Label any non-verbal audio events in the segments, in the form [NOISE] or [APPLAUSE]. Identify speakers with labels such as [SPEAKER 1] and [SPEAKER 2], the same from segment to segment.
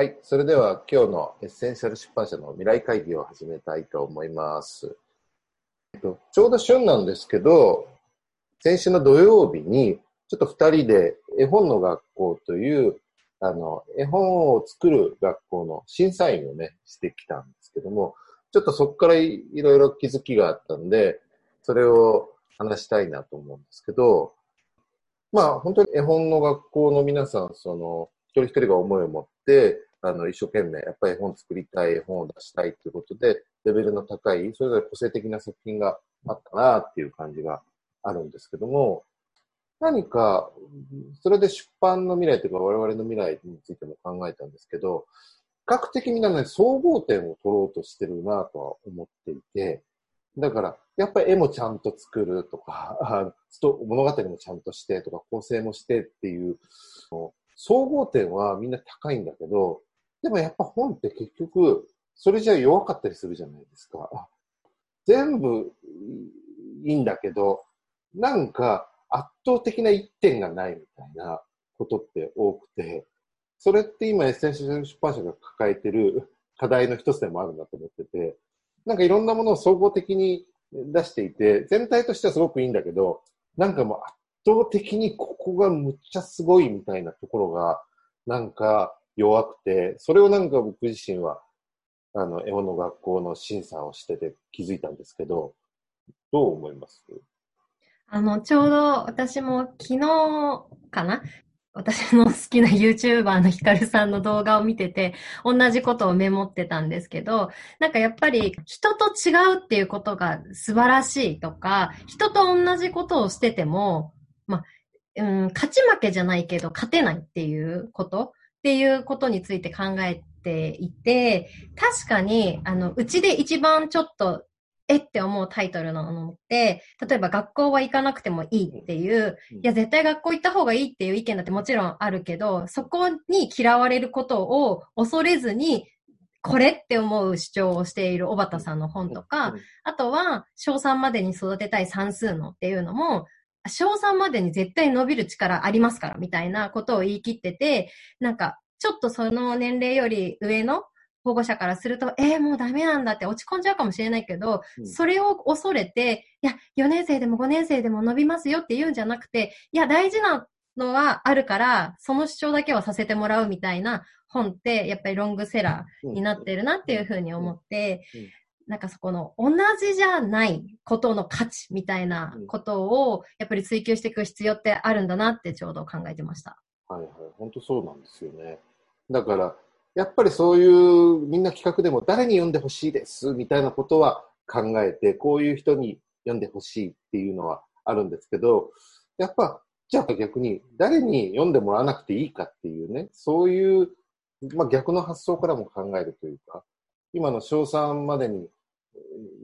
[SPEAKER 1] はい。それでは今日のエッセンシャル出版社のミライ会議を始めたいと思います。えっとちょうど旬なんですけど、先週の土曜日に、ちょっと二人で絵本の学校という、あの、絵本を作る学校の審査員をね、してきたんですけども、ちょっとそこからいろいろ気づきがあったんで、それを話したいなと思うんですけど、まあ本当に絵本の学校の皆さん、その、一人一人が思いを持って、あの、一生懸命、やっぱり本作りたい、本を出したいということで、レベルの高い、それぞれ個性的な作品があったなっていう感じがあるんですけども、何か、それで出版の未来というか我々の未来についても考えたんですけど、比較的みんなね、総合点を取ろうとしてるなとは思っていて、だから、やっぱり絵もちゃんと作るとか、物語もちゃんとしてとか、構成もしてっていう、総合点はみんな高いんだけど、でもやっぱ本って結局、それじゃ弱かったりするじゃないですか。全部いいんだけど、なんか圧倒的な一点がないみたいなことって多くて、それって今エッセンシャル出版社が抱えてる [LAUGHS] 課題の一つでもあるんだと思ってて、なんかいろんなものを総合的に出していて、全体としてはすごくいいんだけど、なんかもう圧倒的にここがむっちゃすごいみたいなところが、なんか弱くて、それをなんか僕自身は、あの、絵本の学校の審査をしてて気づいたんですけど、どう思います？
[SPEAKER 2] あの、ちょうど私も昨日かな？私の好きな YouTuber のヒカルさんの動画を見てて、同じことをメモってたんですけど、なんかやっぱり人と違うっていうことが素晴らしいとか、人と同じことをしてても、まあ、うん、勝ち負けじゃないけど勝てないっていうことっていうことについて考えていて、確かに、あの、うちで一番ちょっとえって思うタイトルなのって、例えば学校は行かなくてもいいっていう、いや、絶対学校行った方がいいっていう意見だってもちろんあるけど、そこに嫌われることを恐れずに、これって思う主張をしている小畑さんの本とか、あとは、小3までに育てたい算数のっていうのも、小3までに絶対伸びる力ありますから、みたいなことを言い切ってて、なんか、ちょっとその年齢より上の保護者からすると、えー、もうダメなんだって落ち込んじゃうかもしれないけど、うん、それを恐れて、いや、4年生でも5年生でも伸びますよって言うんじゃなくて、いや、大事なのはあるから、その主張だけはさせてもらうみたいな本って、やっぱりロングセラーになってるなっていうふうに思って、なんかそこの同じじゃないことの価値みたいなことをやっぱり追求していく必要ってあるんだなってちょうど考えてました。
[SPEAKER 1] はいはい、本当そうなんですよね。だから、やっぱりそういうみんな企画でも誰に読んでほしいですみたいなことは考えて、こういう人に読んでほしいっていうのはあるんですけど、やっぱ、じゃあ逆に誰に読んでもらわなくていいかっていうね、そういう、まあ逆の発想からも考えるというか、今の小3までに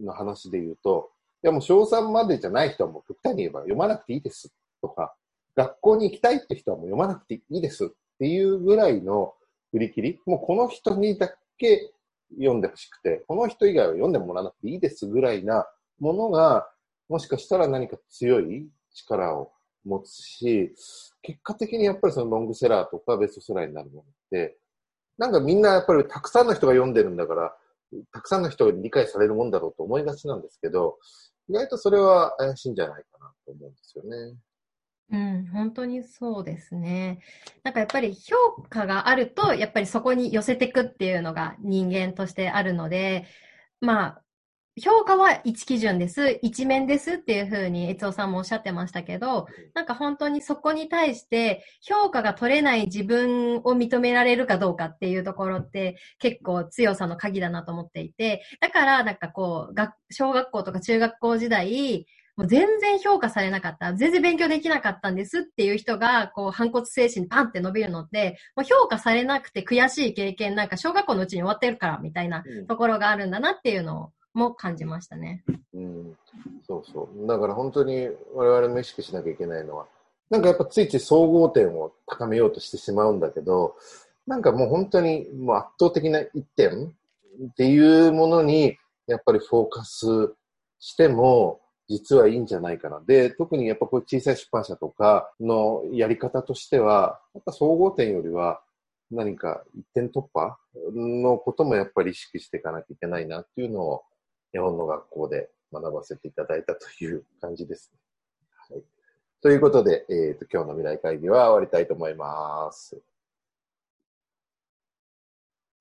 [SPEAKER 1] の話で言うと、いやもう小3までじゃない人はもう極端に言えば読まなくていいです。とか、学校に行きたいって人はもう読まなくていいです。っていうぐらいの売り切り、もうこの人にだけ読んでほしくて、この人以外は読んでもらわなくていいですぐらいなものが、もしかしたら何か強い力を持つし、結果的にやっぱりそのロングセラーとかベストセラーになるものって、なんかみんなやっぱりたくさんの人が読んでるんだから、たくさんの人に理解されるもんだろうと思いがちなんですけど、意外とそれは怪しいんじゃないかなと思うんですよね。
[SPEAKER 2] うん、本当にそうですね。なんかやっぱり評価があると、やっぱりそこに寄せていくっていうのが人間としてあるので、まあ、評価は一基準です、一面ですっていうふうに、悦夫さんもおっしゃってましたけど、なんか本当にそこに対して評価が取れない自分を認められるかどうかっていうところって結構強さの鍵だなと思っていて、だからなんかこう、小学校とか中学校時代、もう全然評価されなかった、全然勉強できなかったんですっていう人が、こう、反骨精神パンって伸びるのって、もう評価されなくて悔しい経験なんか小学校のうちに終わってるからみたいなところがあるんだなっていうのも感じましたね。
[SPEAKER 1] うん、そうそう。だから本当に我々も意識しなきゃいけないのは、なんかやっぱついつい総合点を高めようとしてしまうんだけど、なんかもう本当にもう圧倒的な一点っていうものにやっぱりフォーカスしても、実はいいんじゃないかな。で、特にやっぱこう小さい出版社とかのやり方としては、やっぱ総合点よりは、何か一点突破のこともやっぱり意識していかなきゃいけないなっていうのを日本の学校で学ばせていただいたという感じですね。はい、ということで、えーと、今日の未来会議は終わりたいと思います。